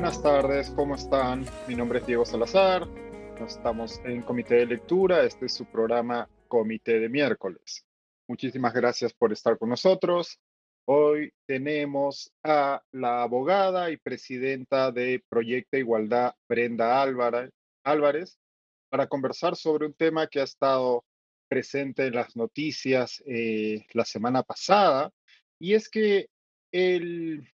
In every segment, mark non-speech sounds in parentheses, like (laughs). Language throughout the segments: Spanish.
buenas tardes, ¿cómo están? Mi nombre es Diego Salazar, estamos en Comité de Lectura, este es su programa Comité de Miércoles. Muchísimas gracias por estar con nosotros. Hoy tenemos a la abogada y presidenta de Proyecto Igualdad, Brenda Álvarez, para conversar sobre un tema que ha estado presente en las noticias eh, la semana pasada, y es que el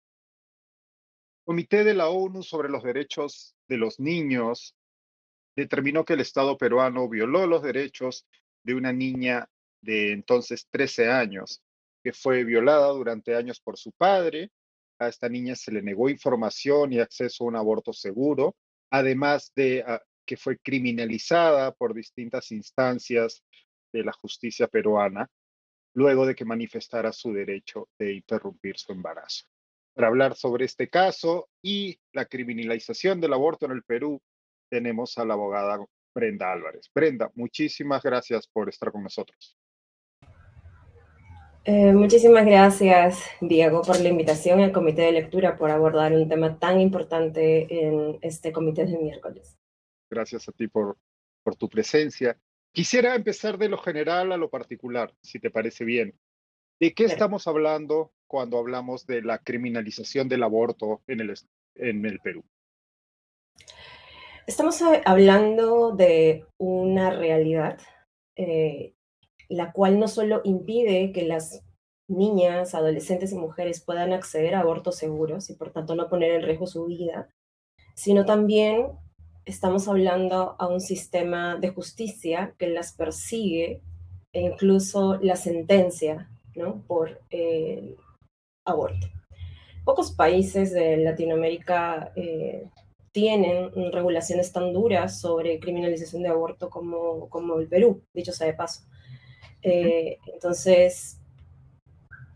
Comité de la ONU sobre los Derechos de los Niños determinó que el Estado peruano violó los derechos de una niña de entonces 13 años, que fue violada durante años por su padre. A esta niña se le negó información y acceso a un aborto seguro, además de ah, que fue criminalizada por distintas instancias de la justicia peruana, luego de que manifestara su derecho de interrumpir su embarazo. Para hablar sobre este caso y la criminalización del aborto en el Perú, tenemos a la abogada Brenda Álvarez. Brenda, muchísimas gracias por estar con nosotros. Eh, muchísimas gracias, Diego, por la invitación al comité de lectura por abordar un tema tan importante en este comité de miércoles. Gracias a ti por, por tu presencia. Quisiera empezar de lo general a lo particular, si te parece bien. ¿De qué estamos hablando cuando hablamos de la criminalización del aborto en el, en el Perú? Estamos hablando de una realidad eh, la cual no solo impide que las niñas, adolescentes y mujeres puedan acceder a abortos seguros y por tanto no poner en riesgo su vida, sino también estamos hablando a un sistema de justicia que las persigue e incluso la sentencia ¿no? por el aborto. Pocos países de Latinoamérica eh, tienen regulaciones tan duras sobre criminalización de aborto como, como el Perú, dicho sea de paso. Eh, entonces,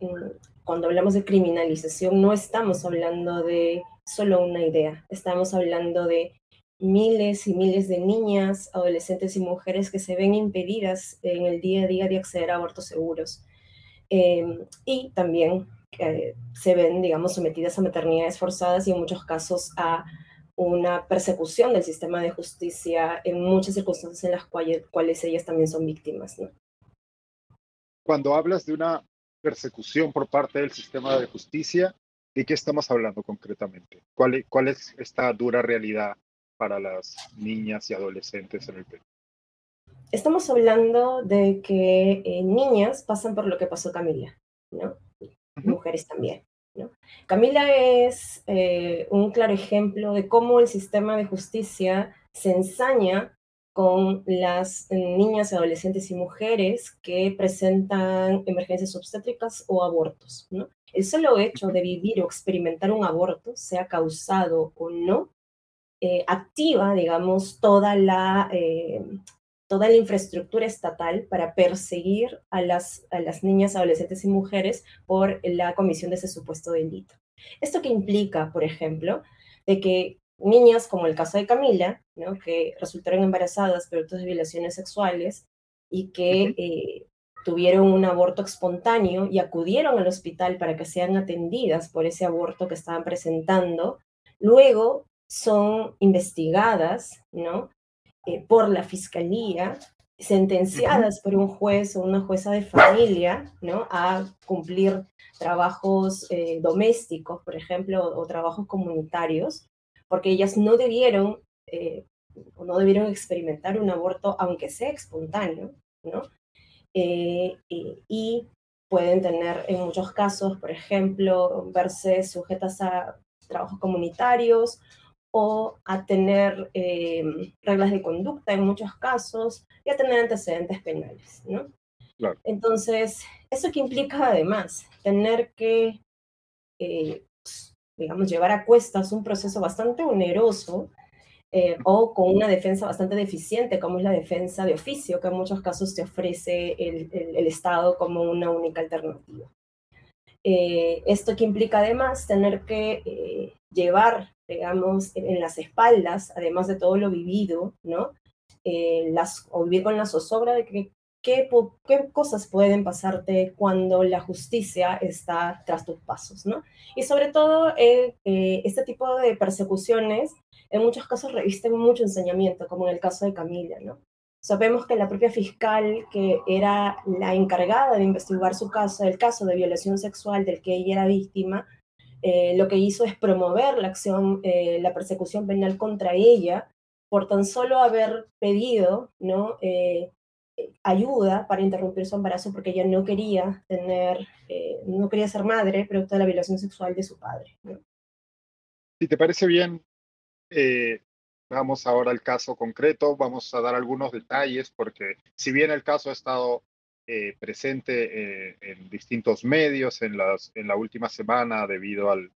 mm, cuando hablamos de criminalización, no estamos hablando de solo una idea, estamos hablando de miles y miles de niñas, adolescentes y mujeres que se ven impedidas en el día a día de acceder a abortos seguros. Em, y también se ven, digamos, sometidas a maternidades forzadas y en muchos casos a una persecución del sistema de justicia en muchas circunstancias en las cuales, cuales ellas también son víctimas. ¿no? Cuando hablas de una persecución por parte del sistema de justicia, ¿de qué estamos hablando concretamente? ¿Cuál, cuál es esta dura realidad para las niñas y adolescentes en el Perú? Estamos hablando de que eh, niñas pasan por lo que pasó Camila, ¿no? Mujeres también. ¿no? Camila es eh, un claro ejemplo de cómo el sistema de justicia se ensaña con las niñas, adolescentes y mujeres que presentan emergencias obstétricas o abortos. ¿no? El solo hecho de vivir o experimentar un aborto, sea causado o no, eh, activa, digamos, toda la, eh, toda la infraestructura estatal para perseguir a las, a las niñas, adolescentes y mujeres por la comisión de ese supuesto delito. Esto que implica, por ejemplo, de que niñas, como el caso de Camila, ¿no? que resultaron embarazadas producto de violaciones sexuales y que eh, tuvieron un aborto espontáneo y acudieron al hospital para que sean atendidas por ese aborto que estaban presentando, luego son investigadas ¿no? Eh, por la fiscalía, sentenciadas por un juez o una jueza de familia ¿no? a cumplir trabajos eh, domésticos, por ejemplo, o trabajos comunitarios, porque ellas no debieron, eh, no debieron experimentar un aborto, aunque sea espontáneo, ¿no? Eh, y pueden tener en muchos casos, por ejemplo, verse sujetas a trabajos comunitarios o a tener eh, reglas de conducta en muchos casos y a tener antecedentes penales, ¿no? Entonces, eso que implica además tener que digamos, llevar a cuestas un proceso bastante oneroso eh, o con una defensa bastante deficiente, como es la defensa de oficio, que en muchos casos te ofrece el, el, Estado como una única alternativa. Eh, esto que implica además tener que eh, llevar, digamos, en, las espaldas, además de todo lo vivido, ¿no? las, o vivir con la zozobra de que qué, cosas pueden pasarte cuando la justicia está tras tus pasos, ¿no? Y sobre todo, eh, eh, este tipo de persecuciones en muchos casos revisten mucho enseñamiento, como en el caso de Camila, ¿no? Sabemos que la propia fiscal, que era la encargada de investigar su caso, el caso de violación sexual del que ella era víctima, eh, lo que hizo es promover la acción, la persecución penal contra ella, por tan solo haber pedido ¿no? Eh, ayuda para interrumpir su embarazo porque ella no quería tener, eh, no quería ser madre producto de la violación sexual de su padre. Si te parece bien, eh, vamos ahora al caso concreto, vamos a dar algunos detalles porque si bien el caso ha estado presente en distintos medios en, las, en la última semana debido al,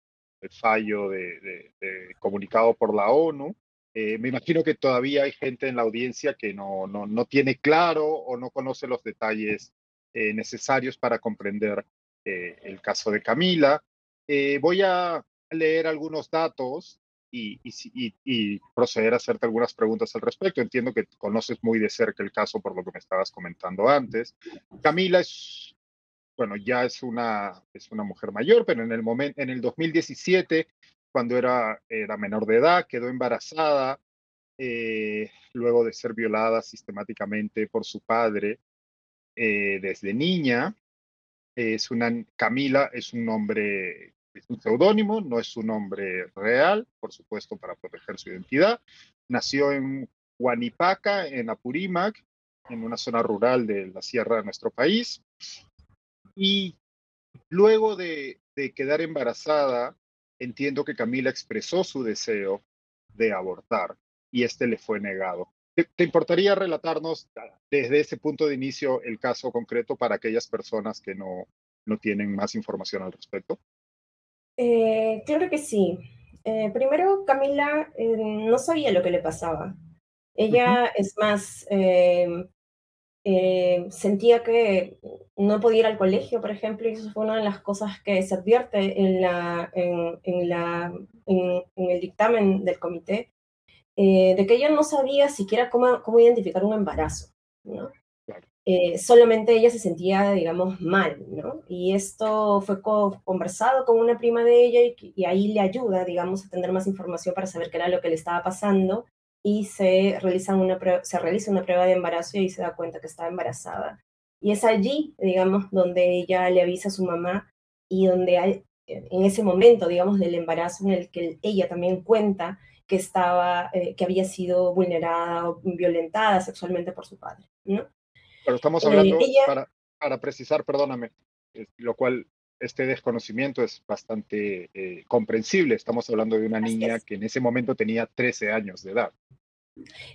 fallo de, comunicado por la ONU, eh, me imagino que todavía hay gente en la audiencia que no, no, no tiene claro o no conoce los detalles eh, necesarios para comprender eh, el caso de Camila. voy a leer algunos datos y, proceder a hacerte algunas preguntas al respecto. Entiendo que conoces muy de cerca el caso por lo que me estabas comentando antes. Camila es, bueno, ya es una, es una mujer mayor, pero en el, momento, en el 2017 cuando era, era menor de edad, quedó embarazada eh, luego de ser violada sistemáticamente por su padre eh, desde niña. Es una, Camila es un nombre, es un seudónimo, no es un nombre real, por supuesto, para proteger su identidad. Nació en Huanipaca, en Apurímac, en una zona rural de la sierra de nuestro país. Y luego de, de quedar embarazada, entiendo que Camila expresó su deseo de abortar y este le fue negado. ¿Te, importaría relatarnos desde ese punto de inicio el caso concreto para aquellas personas que no, no tienen más información al respecto? Eh, claro que sí. Eh, primero, Camila eh, no sabía lo que le pasaba. Ella, es más, eh, sentía que no podía ir al colegio, por ejemplo, y eso fue una de las cosas que se advierte en, la, en, la, en, el dictamen del comité, eh, de que ella no sabía siquiera cómo, cómo identificar un embarazo, ¿no? Eh, solamente ella se sentía, digamos, mal, ¿no? Y esto fue conversado con una prima de ella y, ahí le ayuda, digamos, a tener más información para saber qué era lo que le estaba pasando y se realiza, una se realiza una prueba de embarazo y ahí se da cuenta que está embarazada. Y es allí, digamos, donde ella le avisa a su mamá y donde hay, en ese momento, digamos, del embarazo en el que ella también cuenta que estaba, eh, que había sido vulnerada o violentada sexualmente por su padre, ¿no? Pero estamos hablando, eh, para, para precisar, perdóname, lo cual este desconocimiento es bastante eh, comprensible. Estamos hablando de una niña que en ese momento tenía 13 años de edad.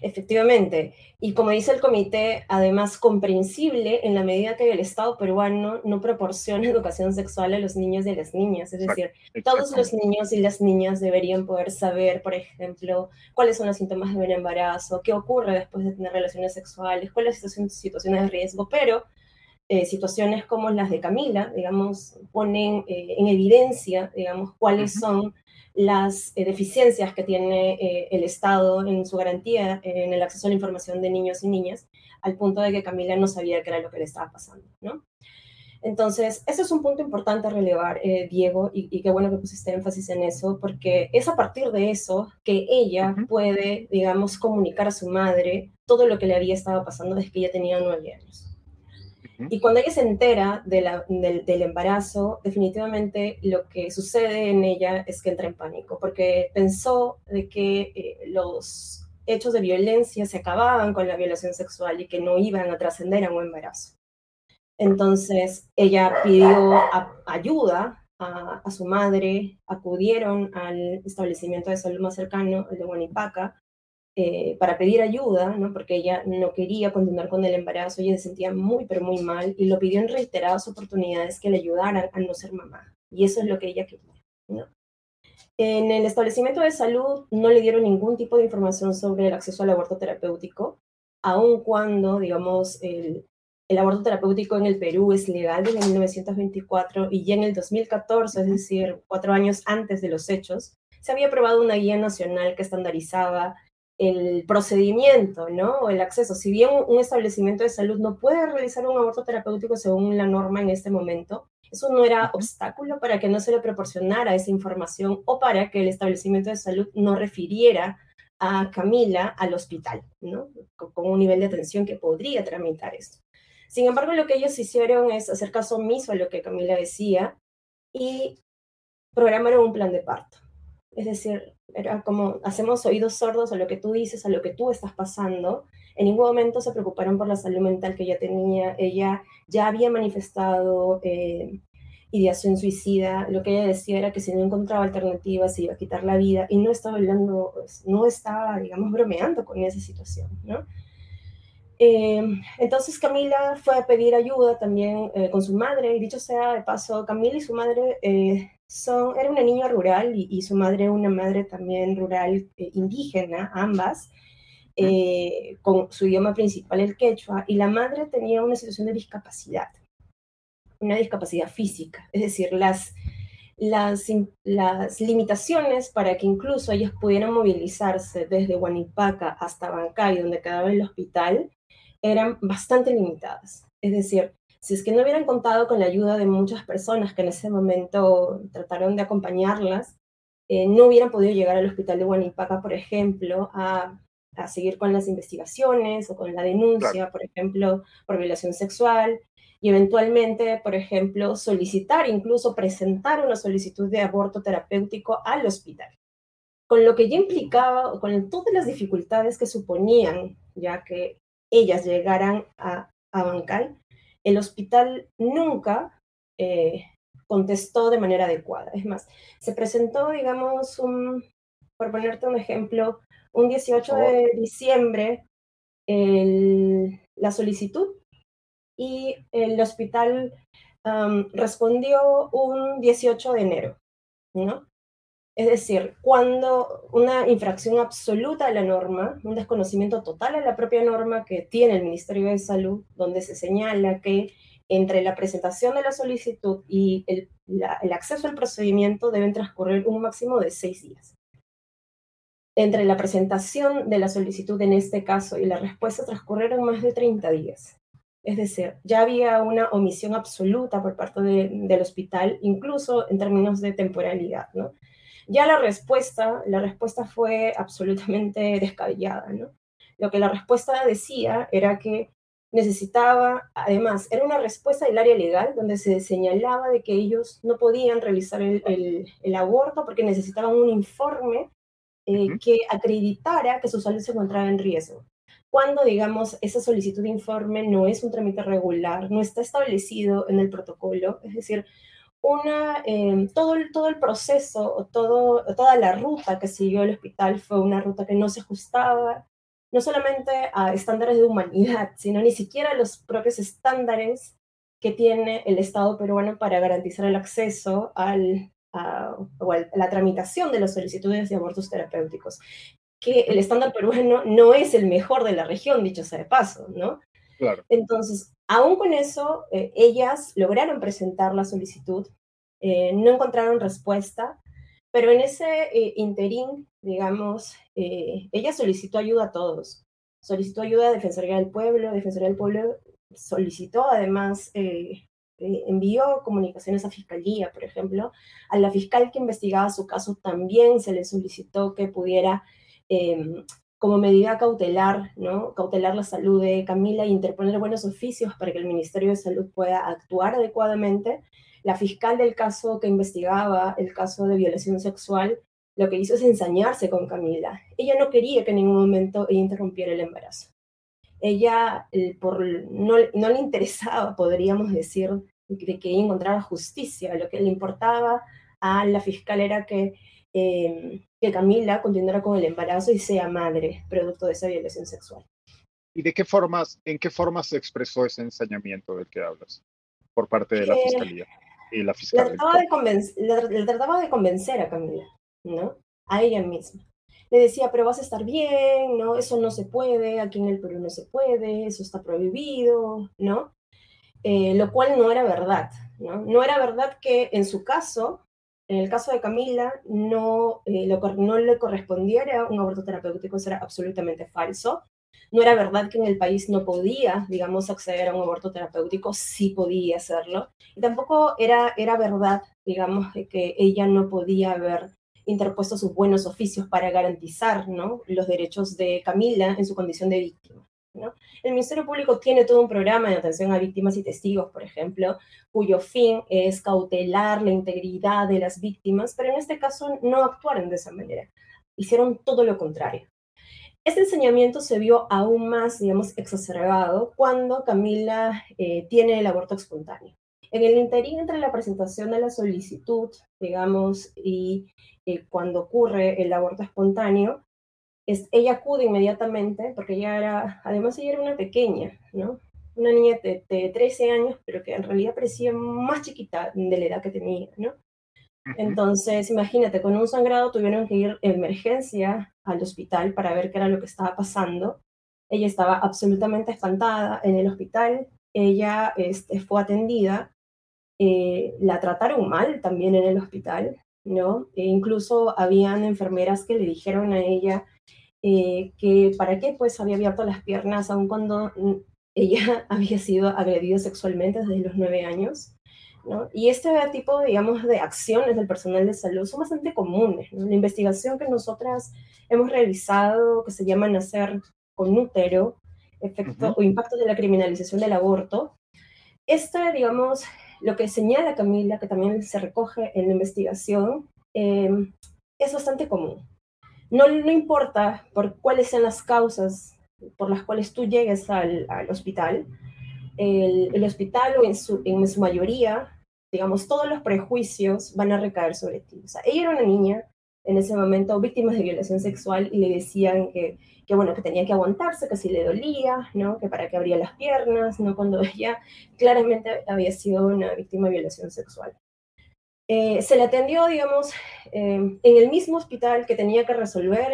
Efectivamente. Y como dice el comité, además comprensible en la medida que el Estado peruano no proporciona (laughs) educación sexual a los niños y a las niñas. Es decir, todos los niños y las niñas deberían poder saber, por ejemplo, cuáles son los síntomas de un embarazo, qué ocurre después de tener relaciones sexuales, cuáles son situaciones de riesgo, pero eh, situaciones como las de Camila, digamos, ponen eh, en evidencia, digamos, cuáles son las eh, deficiencias que tiene el Estado en su garantía en el acceso a la información de niños y niñas, al punto de que Camila no sabía qué era lo que le estaba pasando, ¿no? Entonces, ese es un punto importante a relevar, Diego, y, qué bueno que pusiste énfasis en eso, porque es a partir de eso que ella puede, digamos, comunicar a su madre todo lo que le había estado pasando desde que ella tenía nueve años. Y cuando ella se entera del, embarazo, definitivamente lo que sucede en ella es que entra en pánico, porque pensó de que eh, los hechos de violencia se acababan con la violación sexual y que no iban a trascender a un embarazo. Entonces ella pidió ayuda a, a, su madre, acudieron al establecimiento de salud más cercano, el de Guanipaca, eh, para pedir ayuda, ¿no? porque ella no quería continuar con el embarazo, ella se sentía muy, pero muy mal, y lo pidió en reiteradas oportunidades que le ayudaran a no ser mamá. Y eso es lo que ella quería. ¿no? En el establecimiento de salud no le dieron ningún tipo de información sobre el acceso al aborto terapéutico, aun cuando, digamos, el, el aborto terapéutico en el Perú es legal desde 1924 y ya en el 2014, es decir, cuatro años antes de los hechos, se había aprobado una guía nacional que estandarizaba el procedimiento, ¿no? O el acceso. Si bien un establecimiento de salud no puede realizar un aborto terapéutico según la norma en este momento, eso no era obstáculo para que no se le proporcionara esa información o para que el establecimiento de salud no refiriera a Camila al hospital, ¿no? Con un nivel de atención que podría tramitar esto. Sin embargo, lo que ellos hicieron es hacer caso omiso a lo que Camila decía y programaron un plan de parto. Es decir, era como hacemos oídos sordos a lo que tú dices, a lo que tú estás pasando. En ningún momento se preocuparon por la salud mental que ella tenía. Ella ya había manifestado eh, ideación suicida. Lo que ella decía era que si no encontraba alternativas se iba a quitar la vida y no estaba hablando, pues, bromeando con esa situación. Eh, entonces Camila fue a pedir ayuda también eh, con su madre, y dicho sea de paso, Camila y su madre son, era una niña rural y, su madre una madre también rural eh, indígena, ambas, eh, con su idioma principal el quechua, y la madre tenía una situación de discapacidad, una discapacidad física, es decir, las, las, las limitaciones para que incluso ellas pudieran movilizarse desde Huanipaca hasta Bancay, donde quedaba el hospital, eran bastante limitadas. Es decir, si es que no hubieran contado con la ayuda de muchas personas que en ese momento trataron de acompañarlas, eh, no hubieran podido llegar al hospital de Guanipaca, por ejemplo, a, seguir con las investigaciones o con la denuncia, por ejemplo, por violación sexual, y eventualmente, por ejemplo, solicitar, incluso presentar una solicitud de aborto terapéutico al hospital. Con lo que ya implicaba, con todas las dificultades que suponían, ya que ellas llegaran a, a Bancay, el hospital nunca eh, contestó de manera adecuada. Es más, se presentó, digamos, un, por ponerte un ejemplo, un 18 de diciembre la solicitud y el hospital respondió un 18 de enero, ¿no? Es decir, cuando una infracción absoluta a la norma, un desconocimiento total a la propia norma que tiene el Ministerio de Salud, donde se señala que entre la presentación de la solicitud y el, acceso al procedimiento deben transcurrir un máximo de seis días. Entre la presentación de la solicitud en este caso y la respuesta transcurrieron más de 30 días. Es decir, ya había una omisión absoluta por parte del hospital, incluso en términos de temporalidad, ¿no? Ya la respuesta, la respuesta fue absolutamente (laughs) descabellada, ¿no? Lo que la respuesta decía era que necesitaba, además, era una respuesta del área legal donde se señalaba de que ellos no podían realizar el, aborto porque necesitaban un informe eh, que acreditara que su salud se encontraba en riesgo. Cuando, digamos, esa solicitud de informe no es un trámite regular, no está establecido en el protocolo, es decir, una, em, todo, el, todo el proceso, todo, toda la ruta que siguió el hospital fue una ruta que no se ajustaba no solamente a estándares de humanidad, (laughs) sino ni siquiera a los propios estándares que tiene el Estado peruano para garantizar el acceso al, a, la tramitación de las solicitudes de abortos terapéuticos, que el estándar peruano no es el mejor de la región, dicho sea de paso, ¿no? Entonces, Aún con eso, eh, ellas lograron presentar la solicitud, eh, no encontraron respuesta, pero en ese eh, interín, digamos, ella solicitó ayuda a todos. Solicitó ayuda a Defensoría del Pueblo, Defensoría del Pueblo solicitó además, envió comunicaciones a Fiscalía, por ejemplo. A la fiscal que investigaba su caso también se le solicitó que pudiera em, como medida cautelar, ¿no? Cautelar la salud de Camila e interponer buenos oficios para que el Ministerio de Salud pueda actuar adecuadamente. La fiscal del caso que investigaba el caso de violación sexual lo que hizo es ensañarse con Camila. Ella no quería que en ningún momento ella interrumpiera el embarazo. Ella por, no, le interesaba, podríamos decir, de que encontrara justicia. Lo que le importaba a la fiscal era que Em, que Camila continuara con el embarazo y sea madre, producto de esa violación sexual. ¿Y de qué formas, en qué formas se expresó ese ensañamiento del que hablas por parte de la fiscalía y la fiscalía? Le trataba, de convencer a Camila, ¿no? A ella misma. Le decía, pero vas a estar bien, ¿no? Eso no se puede, aquí en el Perú no se puede, eso está prohibido, ¿no? Eh, lo cual no era verdad, ¿no? No era verdad que en su caso En el caso de Camila, no, eh, no le correspondiera un aborto terapéutico, eso era absolutamente falso. No era verdad que en el país no podía, digamos, acceder a un aborto terapéutico, sí podía hacerlo. Y tampoco era, era verdad, digamos, que ella no podía haber interpuesto sus buenos oficios para garantizar ¿no? los derechos de Camila en su condición de víctima. El Ministerio Público tiene todo un programa de atención a víctimas y testigos, por ejemplo, cuyo fin es cautelar la integridad de las víctimas, pero en este caso no actuaron de esa manera. Hicieron todo lo contrario. Este enseñamiento se vio aún más, digamos, exacerbado cuando Camila eh, tiene el aborto espontáneo. En el interín entre la presentación de la solicitud, digamos, y eh, cuando ocurre el aborto espontáneo, es, ella acude inmediatamente, porque ella era, además ella era una pequeña, ¿no? Una niña de, de 13 años, pero que en realidad parecía más chiquita de la edad que tenía, ¿no? Entonces, imagínate, con un sangrado tuvieron que ir en emergencia al hospital para ver qué era lo que estaba pasando. Ella estaba absolutamente espantada en el hospital. Ella este, fue atendida. Eh, la trataron mal también en el hospital, ¿no? E incluso habían enfermeras que le dijeron a ella eh, que para qué pues había abierto las piernas aun cuando mm, ella (laughs) había sido agredida sexualmente desde los nueve años. Y este tipo, digamos, de acciones del personal de salud son bastante comunes. La investigación que nosotras hemos realizado, que se llama Nacer con útero, efecto o impacto de la criminalización del aborto, esta, digamos, lo que señala Camila, que también se recoge en la investigación, em, es bastante común. No, importa por cuáles sean las causas por las cuales tú llegues al, al hospital, el, hospital en su, mayoría digamos, todos los prejuicios van a recaer sobre ti. O sea, ella era una niña en ese momento víctima de violación sexual y le decían que, bueno, que tenía que aguantarse, que si le dolía, ¿no? Que para que abría las piernas, ¿no? Cuando (laughs) ella claramente había sido una víctima de violación sexual. Eh, se le atendió, digamos, eh, en el mismo hospital que tenía que resolver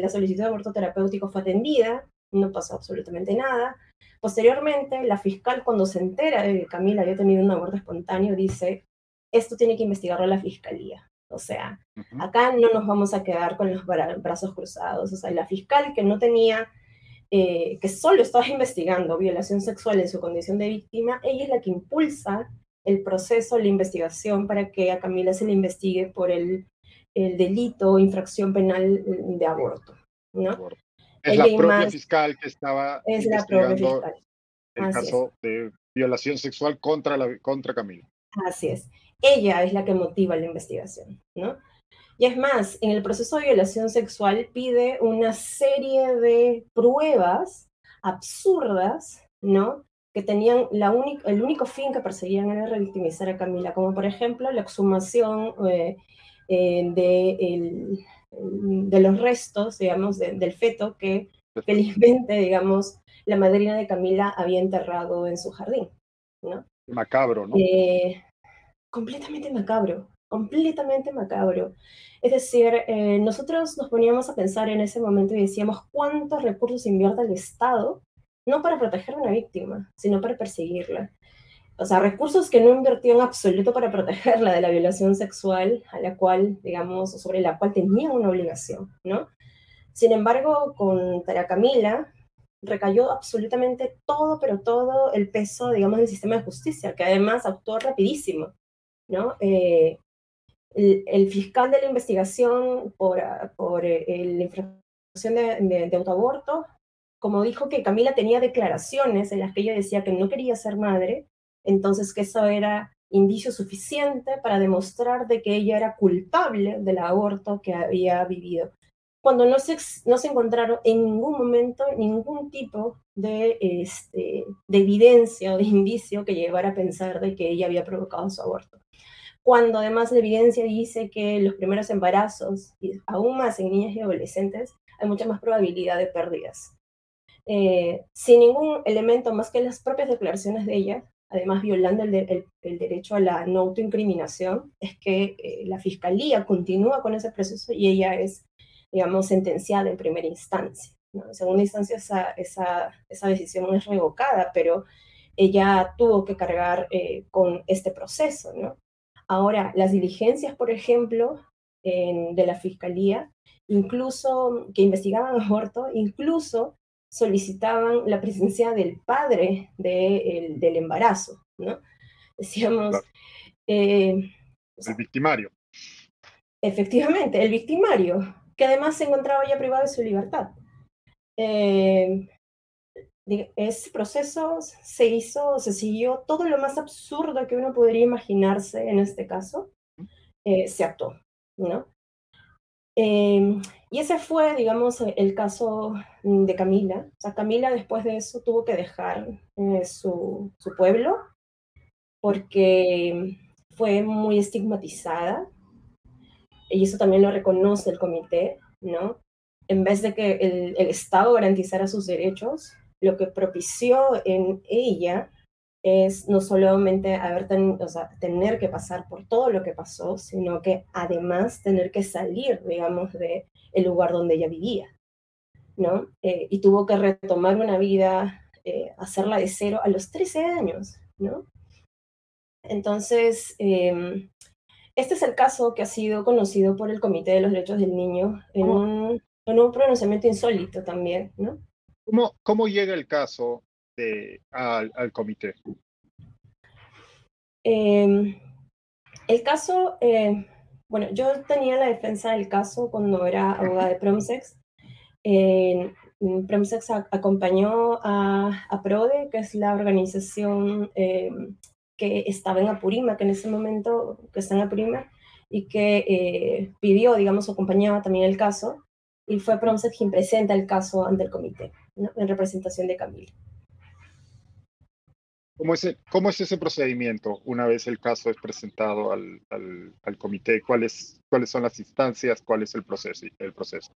la solicitud de aborto terapéutico, fue atendida, no pasó absolutamente nada. Posteriormente, la fiscal, cuando se entera de que Camila había tenido un aborto espontáneo, dice, esto tiene que investigarlo la fiscalía. O sea, acá no nos vamos a quedar con los brazos cruzados. O sea, la fiscal que no tenía, eh, que solo estaba investigando violación sexual en su condición de víctima, ella es la que impulsa el proceso, la investigación para que a Camila se le investigue por el, el delito o infracción penal de aborto. ¿no? Es la propia fiscal que estaba es investigando el caso de violación sexual contra, la, contra Camila. Así es. Ella es la que motiva la investigación, ¿no? Y es más, en el proceso de violación sexual pide una serie de pruebas absurdas, ¿no? Que tenían la el único fin que perseguían era revictimizar a Camila, como por ejemplo la exhumación eh, eh, de el, de los restos, digamos, del feto que felizmente, digamos, la madrina de Camila había enterrado en su jardín, ¿no? Macabro, ¿no? Eh, completamente macabro, completamente macabro. Es decir, nosotros nos poníamos a pensar en ese momento y decíamos cuántos recursos invierte el Estado, no para proteger a una víctima, sino para perseguirla o sea, recursos que no invirtió en absoluto para protegerla de la violación sexual a la cual, digamos, sobre la cual tenía una obligación, ¿no? Sin embargo, con Tara Camila recayó absolutamente todo, pero todo el peso, digamos, del sistema de justicia, que además actuó rapidísimo, ¿no? Eh, el, fiscal de la investigación por, por eh, la infracción de, de autoaborto, como dijo que Camila tenía declaraciones en las que ella decía que no quería ser madre, entonces que eso era indicio suficiente para demostrar de que ella era culpable del aborto que había vivido. Cuando no se, no se encontraron en ningún momento ningún tipo de, este, de evidencia o de indicio que llevara a pensar de que ella había provocado su aborto. Cuando además la evidencia dice que los primeros embarazos, y aún más en niñas y adolescentes, hay mucha más probabilidad de pérdidas. Eh, sin ningún elemento más que las propias declaraciones de ella, además violando el, derecho a la no autoincriminación, es que eh, la fiscalía continúa con ese proceso y ella es, digamos, sentenciada en primera instancia. En segunda instancia esa, esa, esa, decisión es revocada, pero ella tuvo que cargar eh, con este proceso. ¿no? Ahora, las diligencias, por ejemplo, de la fiscalía, incluso que investigaban aborto, incluso solicitaban la presencia del padre del embarazo, ¿no? Decíamos... Eh, el victimario. Efectivamente, el victimario, que además se encontraba ya privado de su libertad. Eh, ese proceso se hizo, se siguió todo lo más absurdo que uno podría imaginarse en este caso, eh, se actuó, ¿no? Em, y ese fue, digamos, el caso de Camila. O sea, Camila después de eso tuvo que dejar eh, su, su, pueblo porque fue muy estigmatizada. Y eso también lo reconoce el comité, ¿no? En vez de que el, el Estado garantizara sus derechos, lo que propició en ella es no solamente haber o sea, tener que pasar por todo lo que pasó, sino que además tener que salir, digamos, del el lugar donde ella vivía, ¿no? Eh, y tuvo que retomar una vida, eh, hacerla de cero a los 13 años, ¿no? Entonces, em, este es el caso que ha sido conocido por el Comité de los Derechos del Niño en un, en un pronunciamiento insólito también, ¿no? ¿Cómo, cómo llega el caso de, al, al, comité? Eh, el caso, eh, bueno, yo tenía la defensa del caso cuando era abogada de Promsex. Eh, Promsex acompañó a, a, PRODE, que es la organización em, que estaba en Apurímac en ese momento, que está en Apurímac, y que eh, pidió, digamos, acompañaba también el caso, y fue Promsex quien presenta el caso ante el comité, ¿no? en representación de Camila. ¿Cómo es, ¿Cómo es ese procedimiento una vez el caso es presentado al, al, comité? ¿Cuáles, ¿Cuáles son las instancias? ¿Cuál es el proceso? El proceso?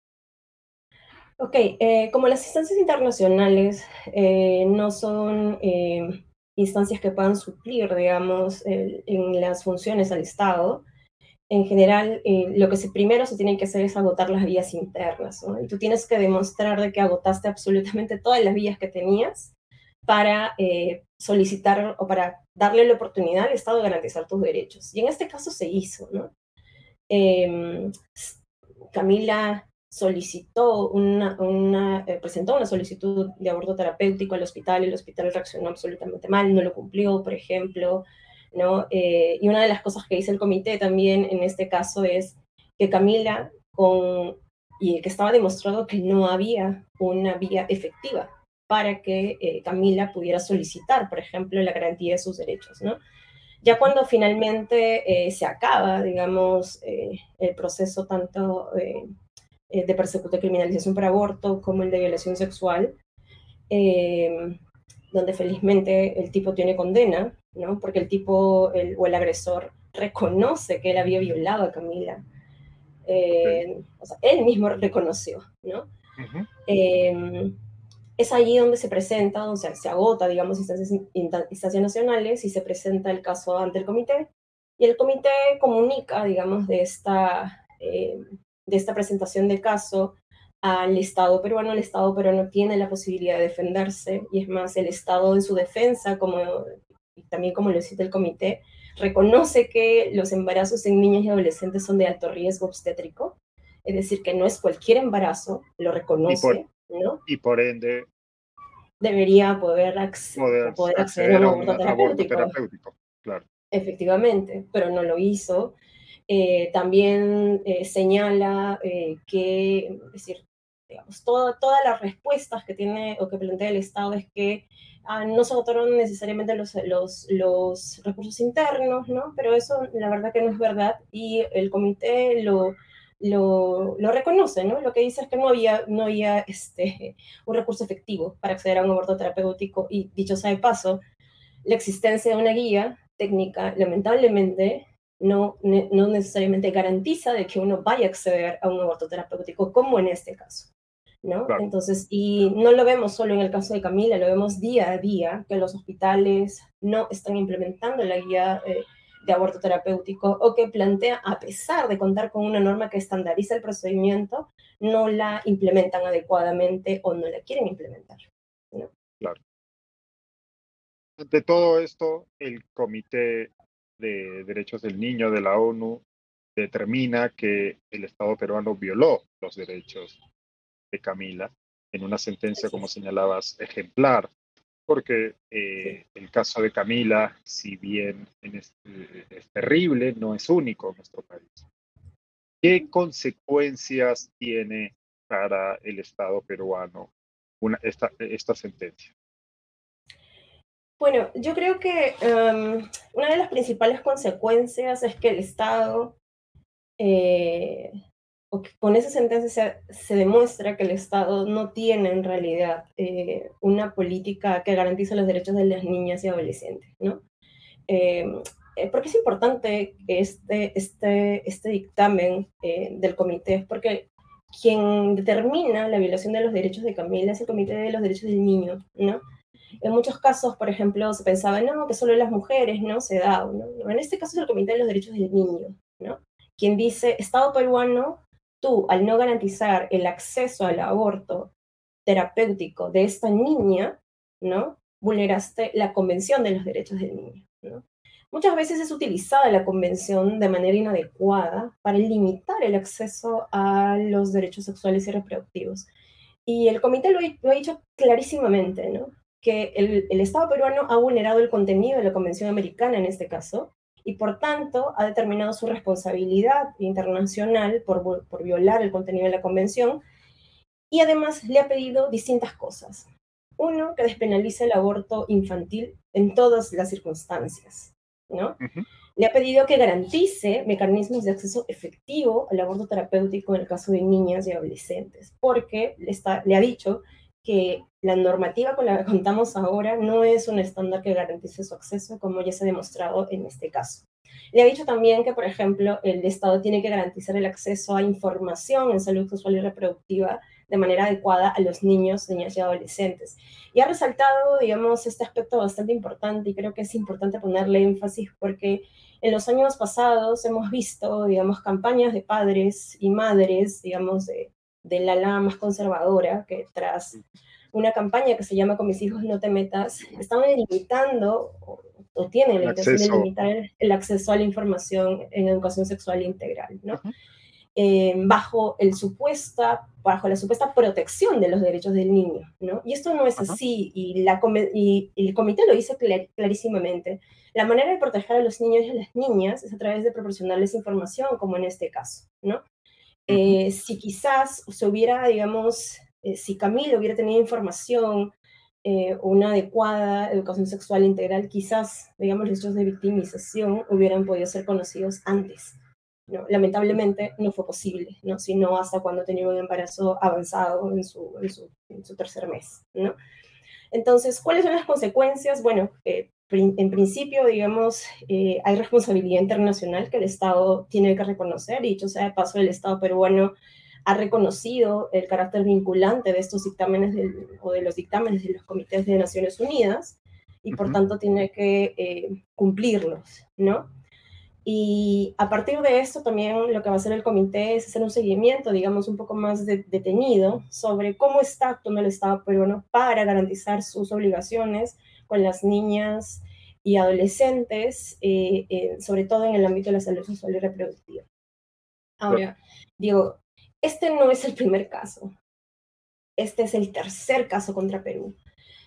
Ok, eh, como las instancias internacionales eh, no son eh, instancias que puedan suplir, digamos, en las funciones al Estado, en general lo que se, primero se tiene que hacer es agotar las vías internas, ¿no? Y tú tienes que demostrar de que agotaste absolutamente todas las vías que tenías para eh, solicitar o para darle la oportunidad al Estado de garantizar tus derechos. Y en este caso se hizo, ¿no? Em, Camila solicitó una, eh, presentó una solicitud de aborto terapéutico al hospital, y el hospital reaccionó absolutamente mal, no lo cumplió, por ejemplo. Eh, y una de las cosas que dice el comité también en este caso es que Camila, con, y que estaba demostrado que no había una vía efectiva para que eh, Camila pudiera solicitar, por ejemplo, la garantía de sus derechos, ¿no? Ya cuando finalmente eh, se acaba, digamos, eh, el proceso tanto de persecución de criminalización por aborto como el de violación sexual, donde felizmente el tipo tiene condena, ¿no? Porque el tipo el, o el agresor reconoce que él había violado a Camila. o sea, él mismo reconoció, ¿no? Es allí donde se presenta, donde se agota, digamos, instancias, instancias nacionales y se presenta el caso ante el comité. Y el comité comunica, digamos, de esta, eh, de esta presentación de caso al Estado peruano. El Estado peruano tiene la posibilidad de defenderse y es más, el Estado en su defensa, como también como lo cita el comité, reconoce que los embarazos en niños y adolescentes son de alto riesgo obstétrico, es decir, que no es cualquier embarazo, lo reconoce. Y por ende debería poder, poder, acceder, a un aborto terapéutico. Claro. Efectivamente, pero no lo hizo. Eh, también eh, señala eh, que, es decir, digamos, todas las respuestas que tiene o que plantea el Estado es que ah, no se agotaron necesariamente los, los, los recursos internos, ¿no? Pero eso la verdad que no es verdad y el comité lo, lo, lo, reconoce, ¿no? Lo que dice es que no había, no había este, (laughs) un recurso efectivo para acceder a un aborto terapéutico y, dicho sea de paso, la existencia de una guía técnica, lamentablemente, no, no necesariamente garantiza de que uno vaya a acceder a un aborto terapéutico, como en este caso. ¿no? Entonces, y no lo vemos solo en el caso de Camila, lo vemos día a día, que los hospitales no están implementando la guía eh, de aborto terapéutico o que plantea, a pesar de contar con una norma que estandariza el procedimiento, no la implementan adecuadamente o no la quieren implementar. Claro. De todo esto, el comité de Derechos del Niño de la ONU determina que el Estado peruano violó los derechos de Camila en una sentencia, como señalabas, ejemplar, porque eh, el caso de Camila, si bien es, es, terrible, no es único en nuestro país. ¿Qué consecuencias tiene para el Estado peruano una, esta, esta sentencia? Bueno, yo creo que um, una de las principales consecuencias es que el Estado, eh, con esa sentencia se, se, demuestra que el Estado no tiene en realidad eh, una política que garantice los derechos de las niñas y adolescentes, ¿no? Eh, porque es importante este, este, este dictamen del comité, porque quien determina la violación de los derechos de Camila es el Comité de los Derechos del Niño, ¿no? En muchos casos, por ejemplo, se pensaba, no, que solo las mujeres, ¿no? Se da, ¿no? En este caso es el Comité de los Derechos del Niño, ¿no? Quien dice, Estado peruano, al no garantizar el acceso al aborto terapéutico de esta niña, ¿no? Vulneraste la Convención de los Derechos del Niño, ¿no? Muchas veces es utilizada la convención de manera inadecuada para limitar el acceso a los derechos sexuales y reproductivos. Y el comité lo, ha dicho clarísimamente, ¿no? que el, Estado peruano ha vulnerado el contenido de la Convención Americana en este caso y por tanto ha determinado su responsabilidad internacional por, por violar el contenido de la Convención y además le ha pedido distintas cosas. Uno, que despenalice el aborto infantil en todas las circunstancias, ¿no? Uh -huh. Le ha pedido que garantice mecanismos de acceso efectivo al aborto terapéutico en el caso de niñas y adolescentes, porque le, está, le ha dicho que la normativa con la que contamos ahora no es un estándar que garantice su acceso, como ya se ha demostrado en este caso. Le ha dicho también que, por ejemplo, el Estado tiene que garantizar el acceso a información en salud sexual y reproductiva de manera adecuada a los niños, niñas y adolescentes. Y ha resaltado, digamos, este aspecto bastante importante y creo que es importante ponerle énfasis porque en los años pasados hemos visto, digamos, campañas de padres y madres, digamos, de, del ala más conservadora, que tras una campaña que se llama Con mis hijos no te metas, están limitando o, tienen la intención de limitar el, el, acceso a la información en educación sexual integral, ¿no? Uh -huh. eh, bajo, el supuesta, bajo la supuesta protección de los derechos del niño, ¿no? Y esto no es uh -huh. así, y, la, y, y, el comité lo dice clar, clarísimamente. La manera de proteger a los niños y a las niñas es a través de proporcionarles información, como en este caso, ¿no? Eh, si quizás se hubiera, digamos, eh, si Camilo hubiera tenido información, eh, una adecuada educación sexual integral, quizás, digamos, los hechos de victimización hubieran podido ser conocidos antes. ¿no? Lamentablemente no fue posible, ¿no? sino hasta cuando tenía un embarazo avanzado en su, en su, en su tercer mes. ¿no? Entonces, ¿cuáles son las consecuencias? Bueno, eh, en principio, digamos, eh, hay responsabilidad internacional que el Estado tiene que reconocer, y dicho sea de paso, el Estado peruano ha reconocido el carácter vinculante de estos dictámenes del, o de los dictámenes de los comités de Naciones Unidas, y por uh -huh. tanto tiene que eh, cumplirlos, ¿no? Y a partir de esto también lo que va a hacer el comité es hacer un seguimiento, digamos, un poco más de, detenido sobre cómo está actuando el Estado peruano para garantizar sus obligaciones con las niñas y adolescentes, eh, eh, sobre todo en el ámbito de la salud sexual y reproductiva. Ahora, digo, este no es el primer caso. Este es el tercer caso contra Perú.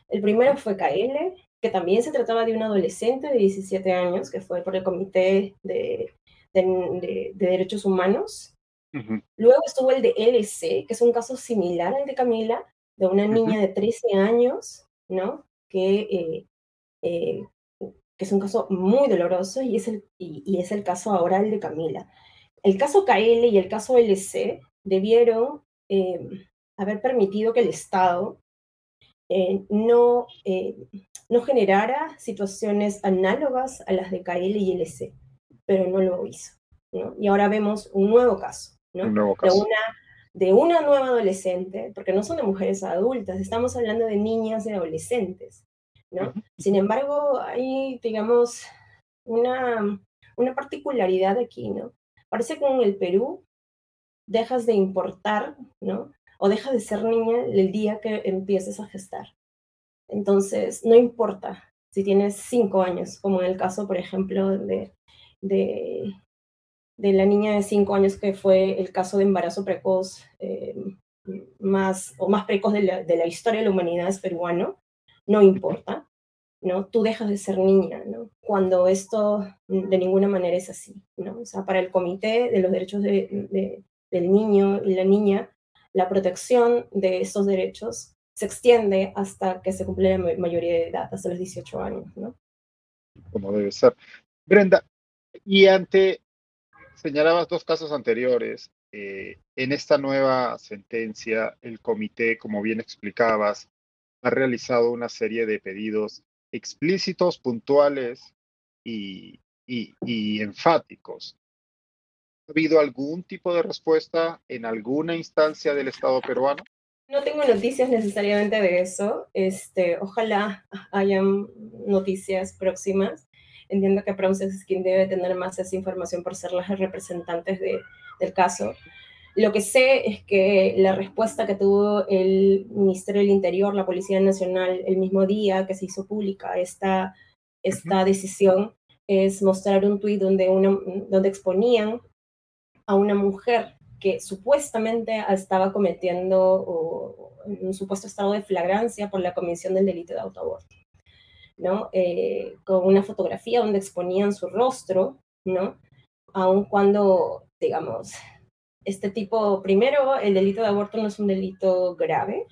El primero fue KL, que también se trataba de un adolescente de 17 años, que fue por el Comité de, de, de, de Derechos Humanos. Uh -huh. Luego estuvo el de LC, que es un caso similar al de Camila, de una niña uh -huh. de 13 años, ¿no? Que, eh, eh, que es un caso muy doloroso y es, el, y, y, es el caso ahora el de Camila. El caso KL y el caso LC debieron eh, haber permitido que el Estado eh, no, eh, no generara situaciones análogas a las de KL y LC, pero no lo hizo. ¿no? Y ahora vemos un nuevo caso, ¿no? Un nuevo caso. De una de una nueva adolescente, porque no son de mujeres adultas, estamos hablando de niñas y adolescentes, ¿no? Sin embargo, hay, digamos, una, una particularidad aquí, ¿no? Parece que en el Perú dejas de importar, ¿no? O dejas de ser niña el día que empieces a gestar. Entonces, no importa si tienes cinco años, como en el caso, por ejemplo, de, de, de la niña de cinco años que fue el caso de embarazo precoz eh, más o más precoz de la, de la, historia de la humanidad es peruano, no importa, ¿no? Tú dejas de ser niña, ¿no? Cuando esto de ninguna manera es así, ¿no? O sea, para el Comité de los Derechos de, del Niño y la Niña, la protección de estos derechos se extiende hasta que se cumple la mayoría de edad, hasta los 18 años, ¿no? Como debe ser. Brenda, y ante, señalabas dos casos anteriores, eh, en esta nueva sentencia, el comité, como bien explicabas, ha realizado una serie de pedidos explícitos, puntuales y, y, enfáticos. ¿Ha habido algún tipo de respuesta en alguna instancia del Estado peruano? No tengo noticias necesariamente de eso. Este, ojalá hayan noticias próximas. Entiendo que Promises quien debe tener más esa información por ser las representantes de, del caso. Lo que sé es que la respuesta que tuvo el Ministerio del Interior, la Policía Nacional, el mismo día que se hizo pública esta, esta decisión, es mostrar un tuit donde, donde exponían a una mujer que supuestamente estaba cometiendo un supuesto estado de flagrancia por la comisión del delito de autoaborto, ¿no? Eh, con una fotografía donde exponían su rostro, ¿no? Aun cuando, digamos, este tipo, primero, el delito de aborto no es un delito grave.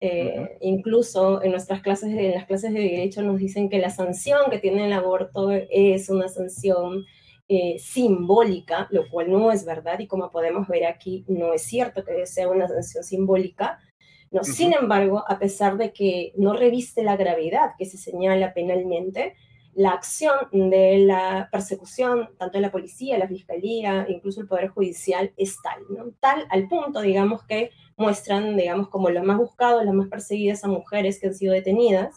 Eh, incluso en nuestras clases, en las clases de derecho nos dicen que la sanción que tiene el aborto es una sanción eh, simbólica, lo cual no es verdad y como podemos ver aquí, no es cierto que sea una sanción simbólica. No, Sin embargo, a pesar de que no reviste la gravedad que se señala penalmente, la acción de la persecución, tanto de la policía, la fiscalía, incluso el Poder Judicial, es tal, ¿no? Tal al punto, digamos, que muestran, digamos, como lo más buscado, las más perseguidas a mujeres que han sido detenidas,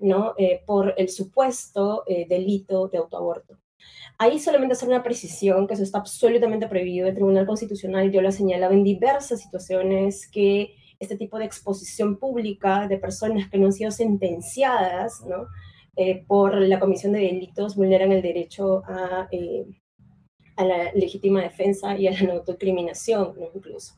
¿no? Eh, por el supuesto eh, delito de autoaborto. Ahí solamente hacer una precisión, que eso está absolutamente prohibido. El Tribunal Constitucional yo lo ha señalado en diversas situaciones que este tipo de exposición pública de personas que no han sido sentenciadas, ¿no? Eh, por la comisión de delitos vulneran el derecho a, eh, la legítima defensa y a la no autocriminación, ¿no? incluso.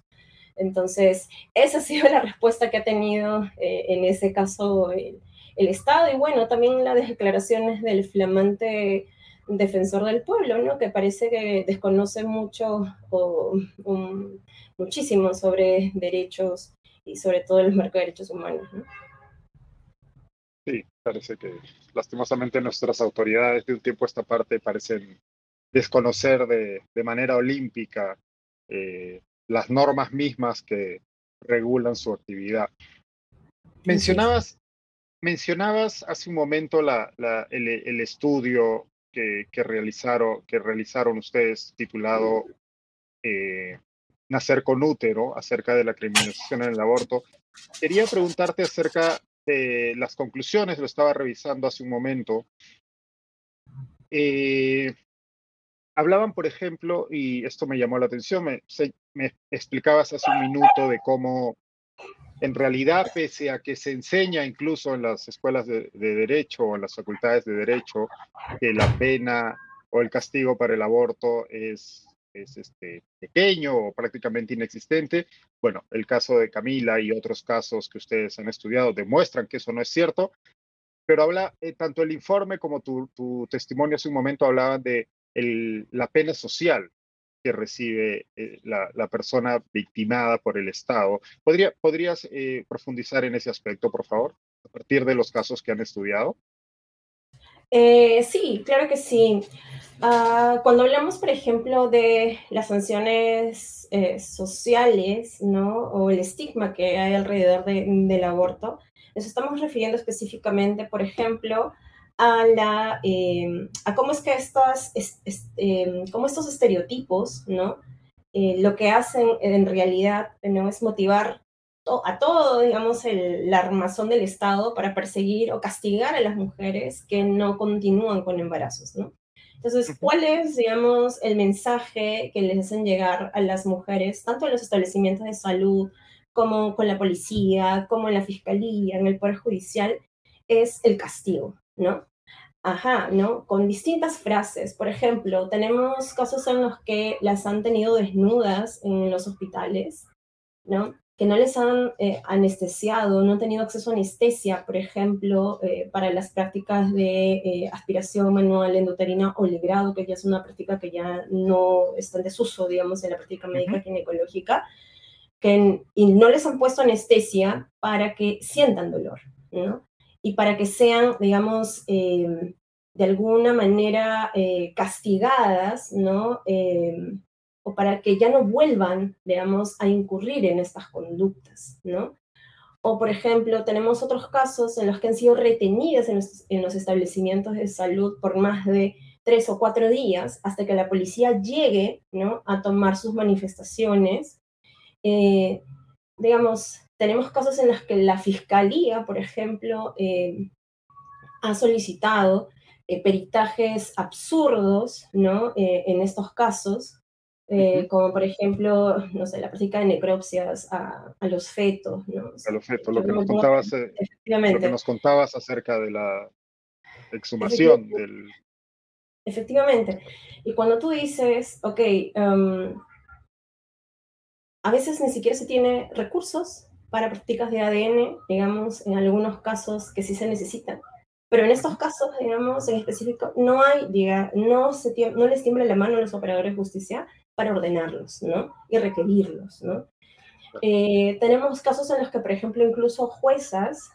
Entonces, esa ha sido la respuesta que ha tenido eh, en ese caso el, Estado y bueno, también las declaraciones del flamante defensor del pueblo, ¿no? que parece que desconoce mucho o muchísimo sobre derechos y sobre todo el marco de derechos humanos. ¿no? Sí, parece que lastimosamente nuestras autoridades de un tiempo a esta parte parecen desconocer de, de manera olímpica eh, las normas mismas que regulan su actividad. Mencionabas, mencionabas hace un momento la, la, el, el, estudio que, que, realizaron, que realizaron ustedes titulado eh, Nacer con útero acerca de la criminalización en el aborto. Quería preguntarte acerca eh, las conclusiones, lo estaba revisando hace un momento. Eh, hablaban, por ejemplo, y esto me llamó la atención, me, me, explicabas hace un minuto de cómo en realidad, pese a que se enseña incluso en las escuelas de, de derecho o en las facultades de derecho que la pena o el castigo para el aborto es es este, pequeño o prácticamente inexistente. Bueno, el caso de Camila y otros casos que ustedes han estudiado demuestran que eso no es cierto, pero habla, eh, tanto el informe como tu, tu, testimonio hace un momento hablaban de el, la pena social que recibe eh, la, la, persona victimada por el Estado. ¿Podría, ¿Podrías eh, profundizar en ese aspecto, por favor, a partir de los casos que han estudiado? Eh, sí, claro que sí. Uh, cuando hablamos, por ejemplo, de las sanciones eh, sociales, ¿no? O el estigma que hay alrededor de, del aborto, nos estamos refiriendo específicamente, por ejemplo, a, la, eh, a cómo es que estas, es, es, eh, cómo estos estereotipos, ¿no? Eh, lo que hacen en realidad ¿no? es motivar a todo, digamos, el, la armazón del Estado para perseguir o castigar a las mujeres que no continúan con embarazos, ¿no? Entonces, ¿cuál es, digamos, el mensaje que les hacen llegar a las mujeres, tanto en los establecimientos de salud como con la policía, como en la fiscalía, en el Poder Judicial? Es el castigo, ¿no? Ajá, ¿no? Con distintas frases. Por ejemplo, tenemos casos en los que las han tenido desnudas en los hospitales, ¿no? Que no les han eh, anestesiado, no han tenido acceso a anestesia, por ejemplo, eh, para las prácticas de eh, aspiración manual endoterina o ligrado, que ya es una práctica que ya no está en desuso, digamos, en la práctica médica ginecológica, que, y no les han puesto anestesia para que sientan dolor, ¿no? y para que sean, digamos, em, de alguna manera castigadas, ¿no? O para que ya no vuelvan, digamos, a incurrir en estas conductas, ¿no? O, por ejemplo, tenemos otros casos en los que han sido retenidas en los, en los establecimientos de salud por más de tres o cuatro días hasta que la policía llegue, ¿no? A tomar sus manifestaciones. Eh, digamos, tenemos casos en los que la fiscalía, por ejemplo, eh, ha solicitado eh, peritajes absurdos, ¿no? En estos casos, como por ejemplo, no sé, la práctica de necropsias a, los fetos, ¿no? a los fetos, lo que, nos contabas, lo que nos contabas acerca de la exhumación del... Efectivamente. Y cuando tú dices, ok, um, a veces ni siquiera se tiene recursos para prácticas de ADN, digamos, en algunos casos que sí se necesitan. Pero en estos casos, digamos, en específico, no hay, diga, no, se no les tiembla la mano a los operadores de justicia para ordenarlos, ¿no? Y requerirlos, ¿no? Eh, tenemos casos en los que, por ejemplo, incluso juezas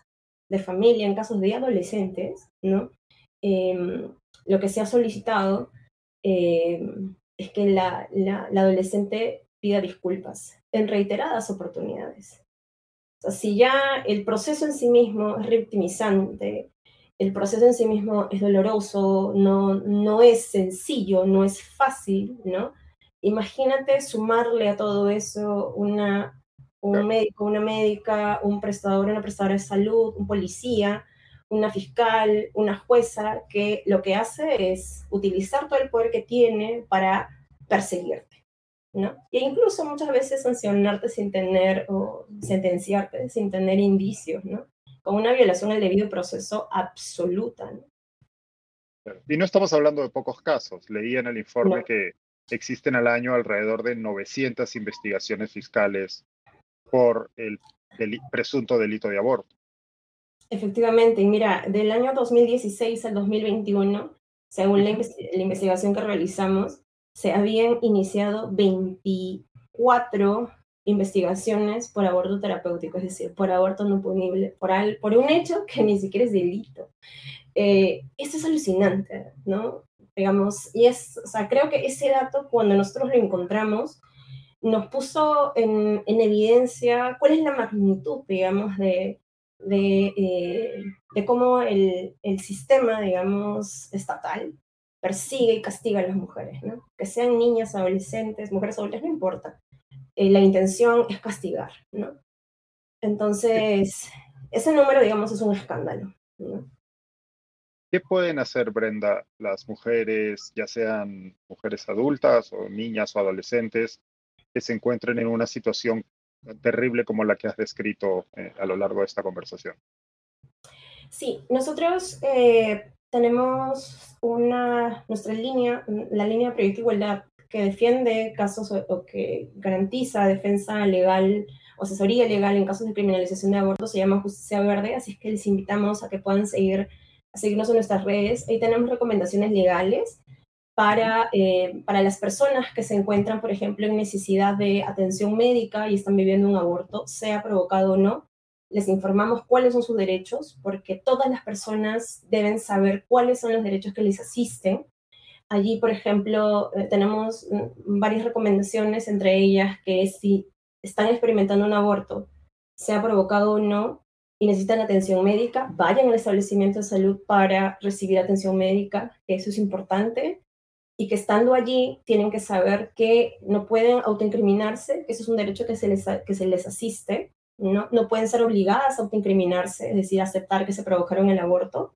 de familia, en casos de adolescentes, ¿no? Em, lo que se ha solicitado em, es que la, la, la adolescente pida disculpas en reiteradas oportunidades si ya el proceso en sí mismo es revictimizante, el proceso en sí mismo es doloroso, no, no es sencillo, no es fácil, ¿no? Imagínate sumarle a todo eso una, un médico, una médica, un prestador, una prestadora de salud, un policía, una fiscal, una jueza, que lo que hace es utilizar todo el poder que tiene para perseguirte. ¿no? E incluso muchas veces sancionarte sin tener, o sentenciarte sin tener indicios, ¿no? Con una violación al debido proceso absoluta, Y no estamos hablando de pocos casos. Leí en el informe que existen al año alrededor de 900 investigaciones fiscales por el presunto delito de aborto. Efectivamente, y mira, del año 2016 al 2021, según la investigación que realizamos, se habían iniciado 24 investigaciones por aborto terapéutico, es decir, por aborto no punible, por, por un hecho que ni siquiera es delito. Eh, esto es alucinante, ¿no? Digamos, y es, o sea, creo que ese dato, cuando nosotros lo encontramos, nos puso en, evidencia cuál es la magnitud, digamos, de, de, eh, de cómo el, el, sistema, digamos, estatal persigue y castiga a las mujeres, ¿no? Que sean niñas, adolescentes, mujeres adultas, no importa. Eh, la intención es castigar, ¿no? Entonces, ese número, digamos, es un escándalo, ¿no? ¿Qué pueden hacer, Brenda, las mujeres, ya sean mujeres adultas o niñas o adolescentes, que se encuentren en una situación terrible como la que has descrito eh, a lo largo de esta conversación? Sí, nosotros eh, tenemos una, nuestra línea, la línea de Proyecto Igualdad, que defiende casos o, que garantiza defensa legal o asesoría legal en casos de criminalización de aborto, se llama Justicia Verde, así es que les invitamos a que puedan seguir, a seguirnos en nuestras redes. Ahí tenemos recomendaciones legales para, eh, para las personas que se encuentran, por ejemplo, en necesidad de atención médica y están viviendo un aborto, sea provocado o no les informamos cuáles son sus derechos, porque todas las personas deben saber cuáles son los derechos que les asisten. Allí, por ejemplo, eh, tenemos mm, varias recomendaciones, entre ellas que si están experimentando un aborto, sea provocado o no, y necesitan atención médica, vayan al establecimiento de salud para recibir atención médica, que eso es importante, y que estando allí tienen que saber que no pueden autoincriminarse, que eso es un derecho que se les, que se les asiste, no, no pueden ser obligadas a autoincriminarse, es decir, aceptar que se provocaron el aborto.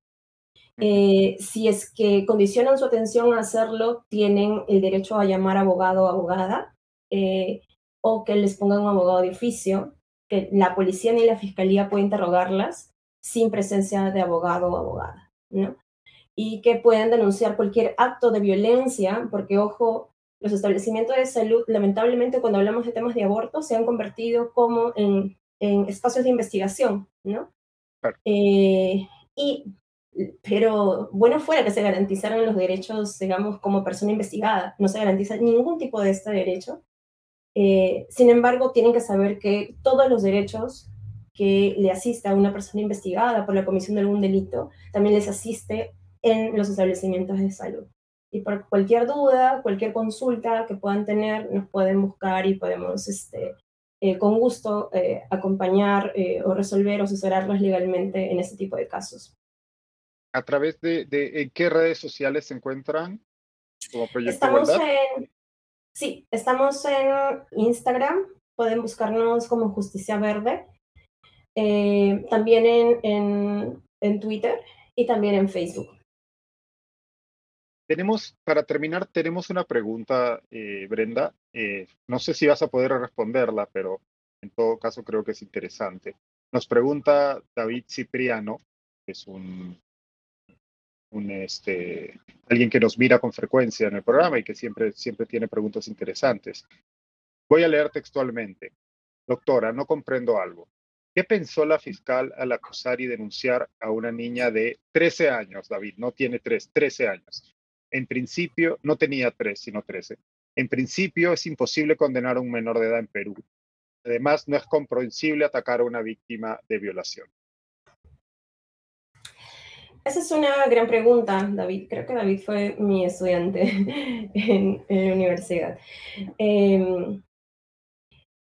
Eh, si es que condicionan su atención a hacerlo, tienen el derecho a llamar abogado o abogada eh, o que les pongan un abogado de oficio, que la policía ni la fiscalía puede interrogarlas sin presencia de abogado o abogada. ¿no? y que pueden denunciar cualquier acto de violencia, porque ojo, los establecimientos de salud, lamentablemente cuando hablamos de temas de aborto, se han convertido como en, espacios de investigación, ¿no? Eh, y, pero bueno fuera que se garantizaran los derechos, digamos, como persona investigada, no se garantiza ningún tipo de este derecho. Eh, sin embargo, tienen que saber que todos los derechos que le asista a una persona investigada por la comisión de algún delito, también les asiste en los establecimientos de salud. Y por cualquier duda, cualquier consulta que puedan tener, nos pueden buscar y podemos este, eh, con gusto eh, acompañar eh, o resolver o asesorarlos legalmente en este tipo de casos. ¿A través de, de qué redes sociales se encuentran como Proyecto estamos En, sí, estamos en Instagram, pueden buscarnos como Justicia Verde, también en, en, en Twitter y también en Facebook. Tenemos, para terminar, tenemos una pregunta, eh, Brenda. Eh, no sé si vas a poder responderla, pero en todo caso creo que es interesante. Nos pregunta David Cipriano, que es un, un este, alguien que nos mira con frecuencia en el programa y que siempre, siempre tiene preguntas interesantes. Voy a leer textualmente. Doctora, no comprendo algo. ¿Qué pensó la fiscal al acusar y denunciar a una niña de 13 años, David? No tiene 3, 13 años en principio, no tenía tres, sino trece. En principio, es imposible condenar a un menor de edad en Perú. Además, no es comprensible atacar a una víctima de violación. Esa es una gran pregunta, David. Creo que David fue mi estudiante (laughs) en, la universidad. Em,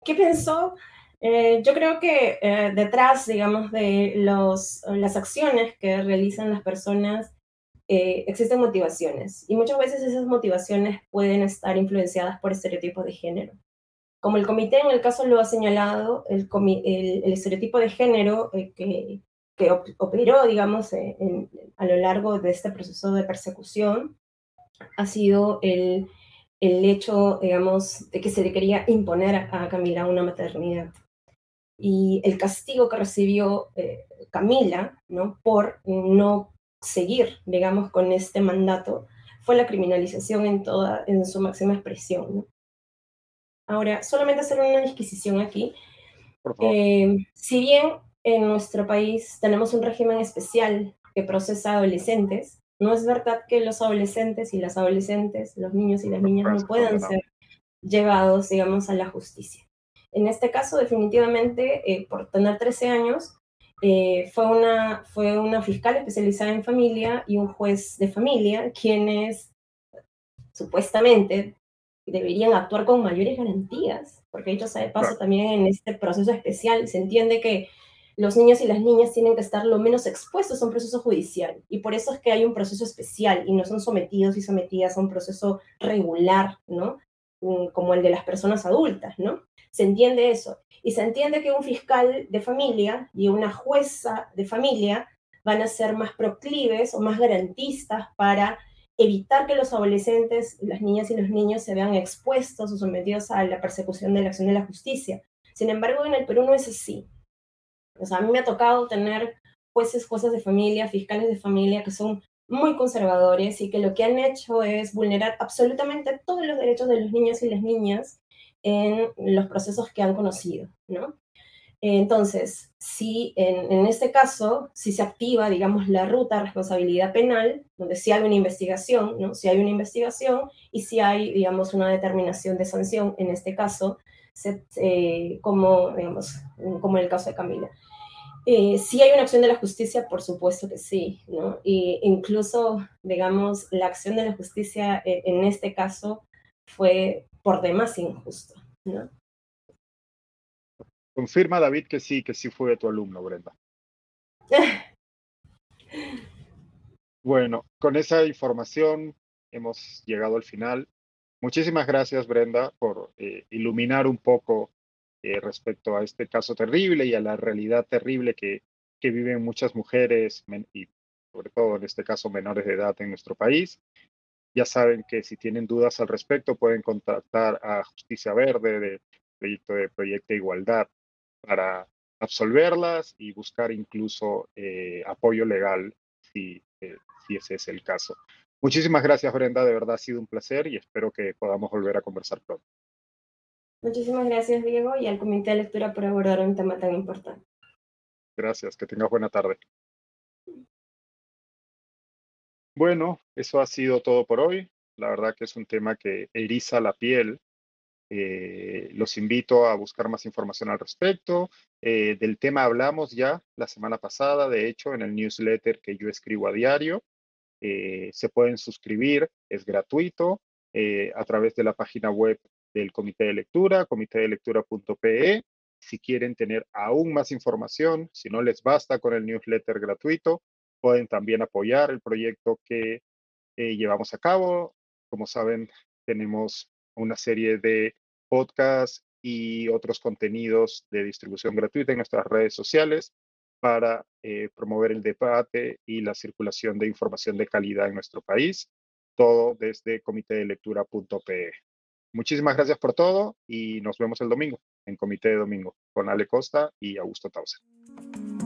¿Qué pensó? Eh, yo creo que eh, detrás, digamos, de los, las acciones que realizan las personas eh, existen motivaciones y muchas veces esas motivaciones pueden estar influenciadas por estereotipos de género. Como el comité en el caso lo ha señalado, el, el, estereotipo de género que, que operó, digamos, eh, a lo largo de este proceso de persecución ha sido el, el hecho, digamos, de que se le quería imponer a Camila una maternidad. Y el castigo que recibió Camila, ¿no? Por no seguir, digamos, con este mandato fue la criminalización en toda, en su máxima expresión. Ahora, solamente hacer una disquisición aquí. Eh, si bien en nuestro país tenemos un régimen especial que procesa adolescentes, no es verdad que los adolescentes y las adolescentes, los niños y las niñas no puedan ser llevados, digamos, a la justicia. En este caso, definitivamente, eh, por tener 13 años, eh, fue, una, fue una fiscal especializada en familia y un juez de familia quienes supuestamente deberían actuar con mayores garantías, porque dicho sea de paso también en este proceso especial se entiende que los niños y las niñas tienen que estar lo menos expuestos a un proceso judicial y por eso es que hay un proceso especial y no son sometidos y sometidas a un proceso regular, ¿no? Mm, como el de las personas adultas, ¿no? Se entiende eso. Y se entiende que un fiscal de familia y una jueza de familia van a ser más proclives o más garantistas para evitar que los adolescentes, las niñas y los niños se vean expuestos o sometidos a la persecución de la acción de la justicia. Sin embargo, en el Perú no es así. O sea, a mí me ha tocado tener jueces, jueces de familia, fiscales de familia que son muy conservadores y que lo que han hecho es vulnerar absolutamente todos los derechos de los niños y las niñas en los procesos que han conocido, ¿no? Entonces, si en, este caso, si se activa, digamos, la ruta de responsabilidad penal, donde sí hay una investigación, ¿no? Si hay una investigación y si hay, digamos, una determinación de sanción, en este caso, como, digamos, como en el caso de Camila. Eh, si hay una acción de la justicia, por supuesto que sí, ¿no? Y incluso, digamos, la acción de la justicia eh, en este caso fue por demás injusto, ¿no? Confirma David que sí, que sí fue tu alumno, Brenda. (laughs) bueno, con esa información hemos llegado al final. Muchísimas gracias, Brenda, por eh, iluminar un poco eh, respecto a este caso terrible y a la realidad terrible que, que viven muchas mujeres y sobre todo en este caso menores de edad en nuestro país. Ya saben que si tienen dudas al respecto pueden contactar a Justicia Verde del proyecto de Proyecto Igualdad para absolverlas y buscar incluso eh, apoyo legal si, eh, si ese es el caso. Muchísimas gracias, Brenda. De verdad ha sido un placer y espero que podamos volver a conversar pronto. Muchísimas gracias, Diego, y al Comité de Lectura por abordar un tema tan importante. Gracias, que tengas buena tarde. Bueno, eso ha sido todo por hoy. La verdad que es un tema que eriza la piel. Eh, los invito a buscar más información al respecto. Eh, del tema hablamos ya la semana pasada, de hecho, en el newsletter que yo escribo a diario. Eh, se pueden suscribir, es gratuito, a través de la página web del Comité de Lectura, comitedelectura.pe. Si quieren tener aún más información, si no les basta con el newsletter gratuito, pueden también apoyar el proyecto que eh, llevamos a cabo. Como saben, tenemos una serie de podcasts y otros contenidos de distribución gratuita en nuestras redes sociales para eh, promover el debate y la circulación de información de calidad en nuestro país, todo desde comitedelectura.pe. Muchísimas gracias por todo y nos vemos el domingo en Comité de Domingo con Ale Costa y Augusto Tausen.